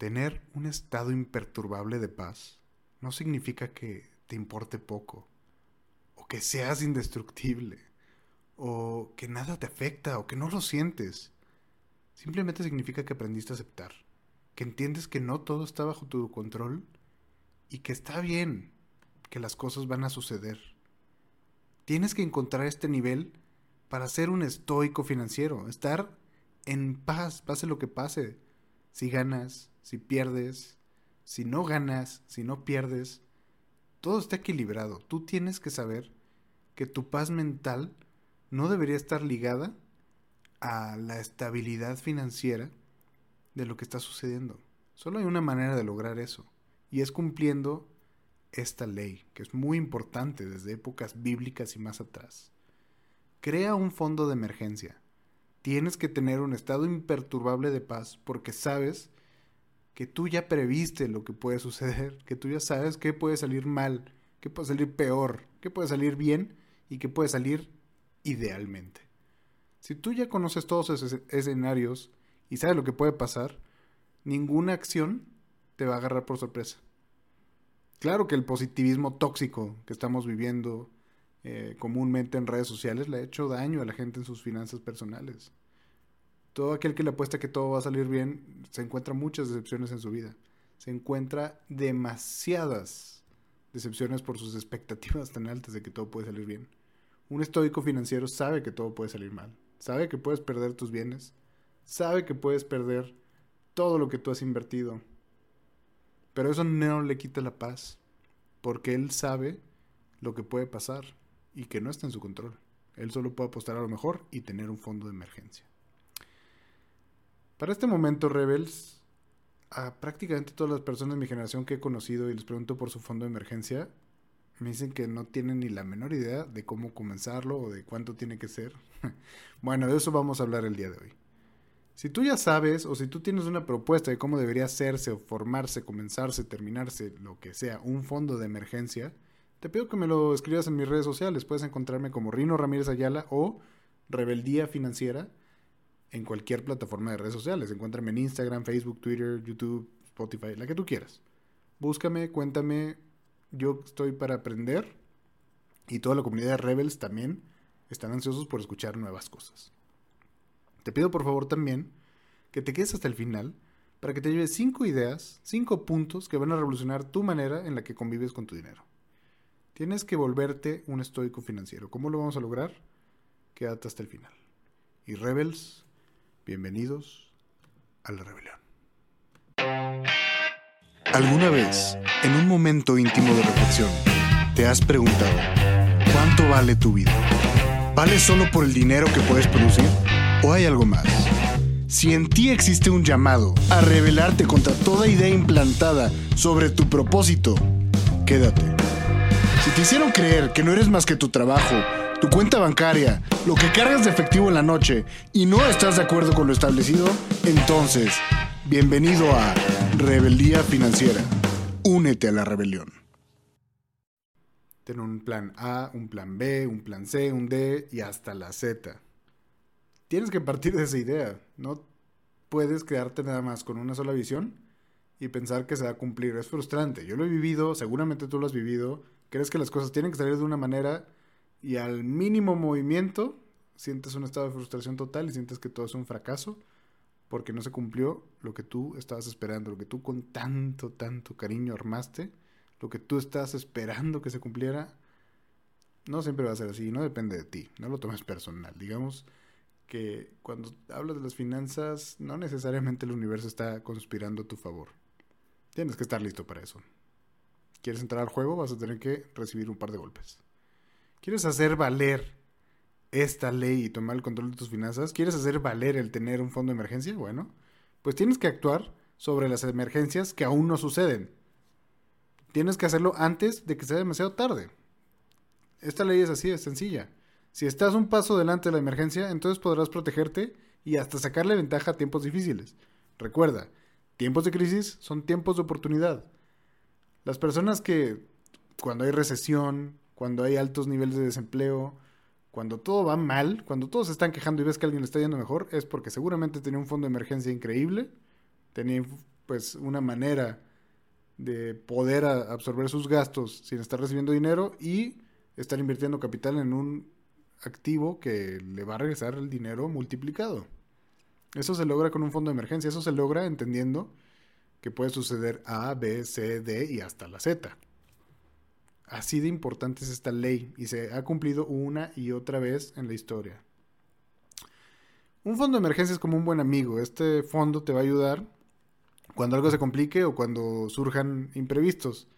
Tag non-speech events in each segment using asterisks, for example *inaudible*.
Tener un estado imperturbable de paz no significa que te importe poco, o que seas indestructible, o que nada te afecta, o que no lo sientes. Simplemente significa que aprendiste a aceptar, que entiendes que no todo está bajo tu control y que está bien, que las cosas van a suceder. Tienes que encontrar este nivel para ser un estoico financiero, estar en paz, pase lo que pase. Si ganas, si pierdes, si no ganas, si no pierdes, todo está equilibrado. Tú tienes que saber que tu paz mental no debería estar ligada a la estabilidad financiera de lo que está sucediendo. Solo hay una manera de lograr eso, y es cumpliendo esta ley, que es muy importante desde épocas bíblicas y más atrás. Crea un fondo de emergencia. Tienes que tener un estado imperturbable de paz porque sabes que tú ya previste lo que puede suceder, que tú ya sabes qué puede salir mal, qué puede salir peor, qué puede salir bien y qué puede salir idealmente. Si tú ya conoces todos esos escenarios y sabes lo que puede pasar, ninguna acción te va a agarrar por sorpresa. Claro que el positivismo tóxico que estamos viviendo eh, comúnmente en redes sociales le ha hecho daño a la gente en sus finanzas personales todo aquel que le apuesta que todo va a salir bien, se encuentra muchas decepciones en su vida. Se encuentra demasiadas decepciones por sus expectativas tan altas de que todo puede salir bien. Un estoico financiero sabe que todo puede salir mal. Sabe que puedes perder tus bienes. Sabe que puedes perder todo lo que tú has invertido. Pero eso no le quita la paz. Porque él sabe lo que puede pasar y que no está en su control. Él solo puede apostar a lo mejor y tener un fondo de emergencia. Para este momento, Rebels, a prácticamente todas las personas de mi generación que he conocido y les pregunto por su fondo de emergencia, me dicen que no tienen ni la menor idea de cómo comenzarlo o de cuánto tiene que ser. *laughs* bueno, de eso vamos a hablar el día de hoy. Si tú ya sabes o si tú tienes una propuesta de cómo debería hacerse o formarse, comenzarse, terminarse, lo que sea, un fondo de emergencia, te pido que me lo escribas en mis redes sociales. Puedes encontrarme como Rino Ramírez Ayala o Rebeldía Financiera en cualquier plataforma de redes sociales. Encuéntrame en Instagram, Facebook, Twitter, YouTube, Spotify, la que tú quieras. Búscame, cuéntame. Yo estoy para aprender. Y toda la comunidad de Rebels también están ansiosos por escuchar nuevas cosas. Te pido por favor también que te quedes hasta el final para que te lleves cinco ideas, cinco puntos que van a revolucionar tu manera en la que convives con tu dinero. Tienes que volverte un estoico financiero. ¿Cómo lo vamos a lograr? Quédate hasta el final. Y Rebels, Bienvenidos a la rebelión. ¿Alguna vez, en un momento íntimo de reflexión, te has preguntado, ¿cuánto vale tu vida? ¿Vale solo por el dinero que puedes producir? ¿O hay algo más? Si en ti existe un llamado a rebelarte contra toda idea implantada sobre tu propósito, quédate. Si te hicieron creer que no eres más que tu trabajo, tu cuenta bancaria, lo que cargas de efectivo en la noche y no estás de acuerdo con lo establecido, entonces, bienvenido a Rebeldía Financiera. Únete a la rebelión. Ten un plan A, un plan B, un plan C, un D y hasta la Z. Tienes que partir de esa idea. No puedes quedarte nada más con una sola visión y pensar que se va a cumplir. Es frustrante. Yo lo he vivido, seguramente tú lo has vivido. Crees que las cosas tienen que salir de una manera y al mínimo movimiento sientes un estado de frustración total y sientes que todo es un fracaso porque no se cumplió lo que tú estabas esperando, lo que tú con tanto, tanto cariño armaste, lo que tú estabas esperando que se cumpliera, no siempre va a ser así, no depende de ti, no lo tomes personal. Digamos que cuando hablas de las finanzas, no necesariamente el universo está conspirando a tu favor. Tienes que estar listo para eso. ¿Quieres entrar al juego? Vas a tener que recibir un par de golpes. ¿Quieres hacer valer esta ley y tomar el control de tus finanzas? ¿Quieres hacer valer el tener un fondo de emergencia? Bueno, pues tienes que actuar sobre las emergencias que aún no suceden. Tienes que hacerlo antes de que sea demasiado tarde. Esta ley es así, es sencilla. Si estás un paso delante de la emergencia, entonces podrás protegerte y hasta sacarle ventaja a tiempos difíciles. Recuerda, tiempos de crisis son tiempos de oportunidad. Las personas que cuando hay recesión, cuando hay altos niveles de desempleo, cuando todo va mal, cuando todos se están quejando y ves que alguien le está yendo mejor, es porque seguramente tenía un fondo de emergencia increíble, tenía pues una manera de poder absorber sus gastos sin estar recibiendo dinero y estar invirtiendo capital en un activo que le va a regresar el dinero multiplicado. Eso se logra con un fondo de emergencia, eso se logra entendiendo que puede suceder A, B, C, D y hasta la Z. Así de importante es esta ley y se ha cumplido una y otra vez en la historia. Un fondo de emergencia es como un buen amigo. Este fondo te va a ayudar cuando algo se complique o cuando surjan imprevistos.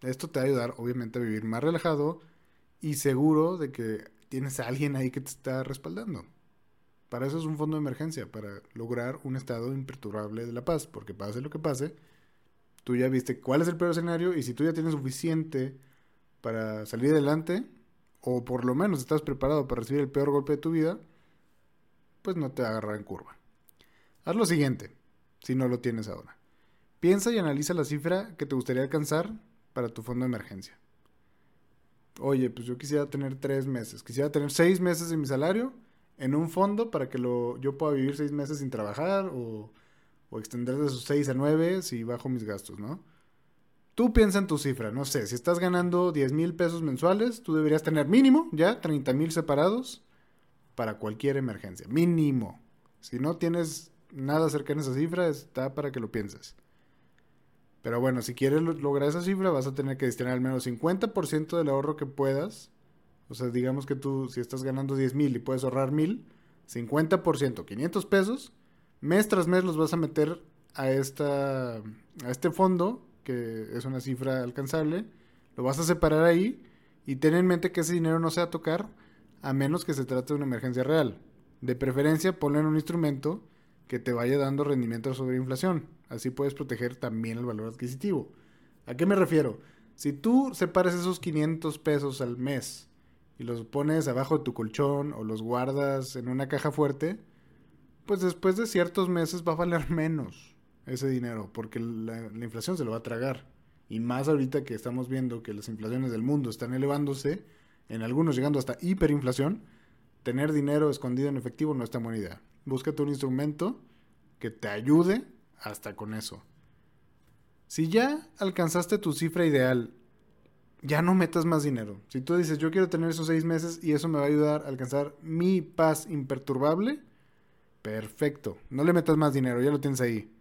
Esto te va a ayudar obviamente a vivir más relajado y seguro de que tienes a alguien ahí que te está respaldando. Para eso es un fondo de emergencia, para lograr un estado imperturbable de la paz, porque pase lo que pase, tú ya viste cuál es el peor escenario y si tú ya tienes suficiente para salir adelante, o por lo menos estás preparado para recibir el peor golpe de tu vida, pues no te agarrar en curva. Haz lo siguiente, si no lo tienes ahora. Piensa y analiza la cifra que te gustaría alcanzar para tu fondo de emergencia. Oye, pues yo quisiera tener tres meses, quisiera tener seis meses de mi salario en un fondo para que lo, yo pueda vivir seis meses sin trabajar o, o extender de esos seis a nueve si bajo mis gastos, ¿no? Tú piensa en tu cifra, no sé, si estás ganando 10 mil pesos mensuales, tú deberías tener mínimo ya 30 mil separados para cualquier emergencia, mínimo. Si no tienes nada cerca de esa cifra, está para que lo pienses. Pero bueno, si quieres lograr esa cifra, vas a tener que destinar al menos 50% del ahorro que puedas. O sea, digamos que tú, si estás ganando 10 mil y puedes ahorrar mil, 50%, 500 pesos, mes tras mes los vas a meter a, esta, a este fondo, que es una cifra alcanzable, lo vas a separar ahí y ten en mente que ese dinero no se va a tocar a menos que se trate de una emergencia real. De preferencia, ponlo en un instrumento que te vaya dando rendimiento sobre inflación. Así puedes proteger también el valor adquisitivo. ¿A qué me refiero? Si tú separas esos 500 pesos al mes y los pones abajo de tu colchón o los guardas en una caja fuerte, pues después de ciertos meses va a valer menos ese dinero, porque la, la, inflación se lo va a tragar. Y más ahorita que estamos viendo que las inflaciones del mundo están elevándose, en algunos llegando hasta hiperinflación, tener dinero escondido en efectivo no es tan buena idea. Búscate un instrumento que te ayude hasta con eso. Si ya alcanzaste tu cifra ideal, ya no metas más dinero. Si tú dices, yo quiero tener esos seis meses y eso me va a ayudar a alcanzar mi paz imperturbable, perfecto. No le metas más dinero, ya lo tienes ahí.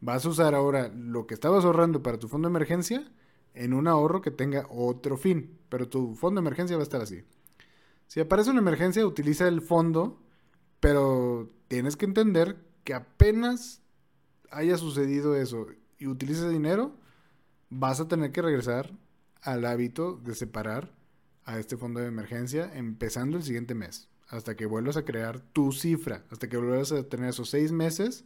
Vas a usar ahora lo que estabas ahorrando para tu fondo de emergencia en un ahorro que tenga otro fin, pero tu fondo de emergencia va a estar así. Si aparece una emergencia, utiliza el fondo, pero tienes que entender que apenas haya sucedido eso y utilices dinero, vas a tener que regresar al hábito de separar a este fondo de emergencia empezando el siguiente mes, hasta que vuelvas a crear tu cifra, hasta que vuelvas a tener esos seis meses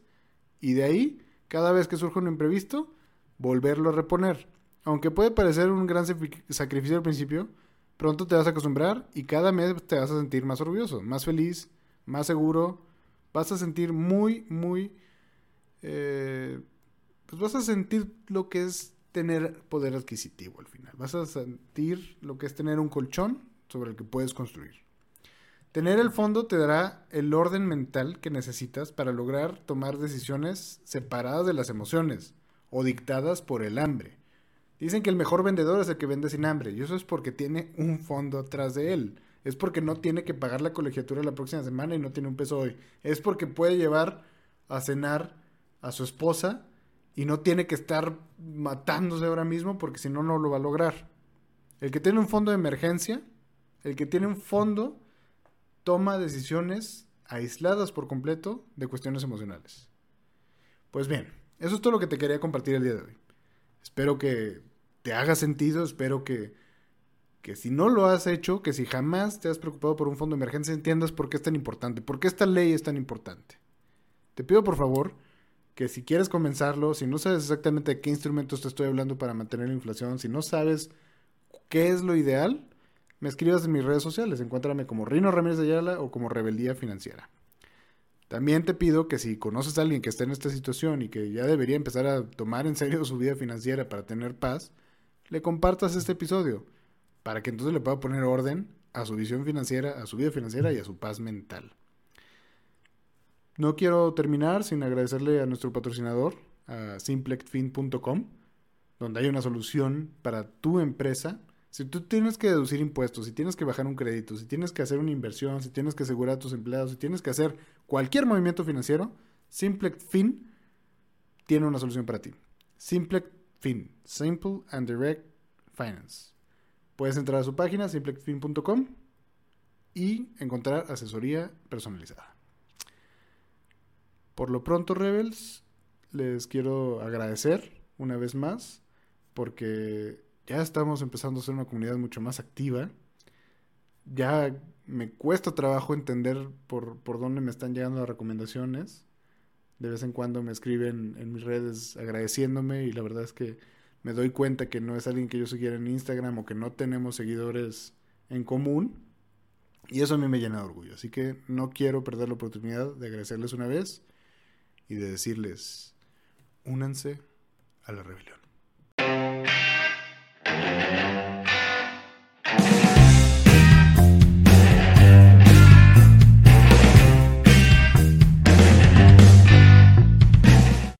y de ahí, cada vez que surja un imprevisto, volverlo a reponer. Aunque puede parecer un gran sacrificio al principio, pronto te vas a acostumbrar y cada mes te vas a sentir más orgulloso, más feliz, más seguro. Vas a sentir muy, muy... Eh, pues vas a sentir lo que es tener poder adquisitivo al final. Vas a sentir lo que es tener un colchón sobre el que puedes construir. Tener el fondo te dará el orden mental que necesitas para lograr tomar decisiones separadas de las emociones o dictadas por el hambre. Dicen que el mejor vendedor es el que vende sin hambre, y eso es porque tiene un fondo atrás de él. Es porque no tiene que pagar la colegiatura la próxima semana y no tiene un peso hoy. Es porque puede llevar a cenar a su esposa y no tiene que estar matándose ahora mismo porque si no, no lo va a lograr. El que tiene un fondo de emergencia, el que tiene un fondo, toma decisiones aisladas por completo de cuestiones emocionales. Pues bien, eso es todo lo que te quería compartir el día de hoy. Espero que te haga sentido, espero que, que si no lo has hecho, que si jamás te has preocupado por un fondo de emergencia, entiendas por qué es tan importante, por qué esta ley es tan importante. Te pido por favor que si quieres comenzarlo, si no sabes exactamente de qué instrumentos te estoy hablando para mantener la inflación, si no sabes qué es lo ideal, me escribas en mis redes sociales. Encuéntrame como Rino Ramírez de Ayala o como Rebeldía Financiera. También te pido que si conoces a alguien que está en esta situación y que ya debería empezar a tomar en serio *laughs* su vida financiera para tener paz, le compartas este episodio para que entonces le pueda poner orden a su visión financiera, a su vida financiera y a su paz mental. No quiero terminar sin agradecerle a nuestro patrocinador, a simplexfin.com, donde hay una solución para tu empresa. Si tú tienes que deducir impuestos, si tienes que bajar un crédito, si tienes que hacer una inversión, si tienes que asegurar a tus empleados, si tienes que hacer cualquier movimiento financiero, SimpleXFin tiene una solución para ti. SimpleXFin, Simple and Direct Finance. Puedes entrar a su página, simplexfin.com, y encontrar asesoría personalizada. Por lo pronto, Rebels, les quiero agradecer una vez más porque ya estamos empezando a ser una comunidad mucho más activa. Ya me cuesta trabajo entender por, por dónde me están llegando las recomendaciones. De vez en cuando me escriben en mis redes agradeciéndome y la verdad es que me doy cuenta que no es alguien que yo siguiera en Instagram o que no tenemos seguidores en común. Y eso a mí me llena de orgullo. Así que no quiero perder la oportunidad de agradecerles una vez y de decirles, únanse a la rebelión.